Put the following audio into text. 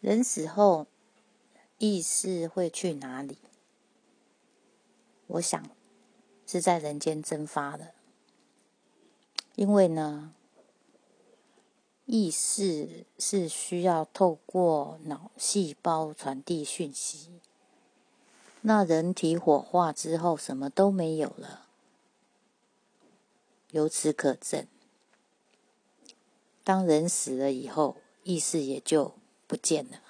人死后，意识会去哪里？我想是在人间蒸发的，因为呢，意识是需要透过脑细胞传递讯息。那人体火化之后，什么都没有了。由此可证，当人死了以后，意识也就不见了。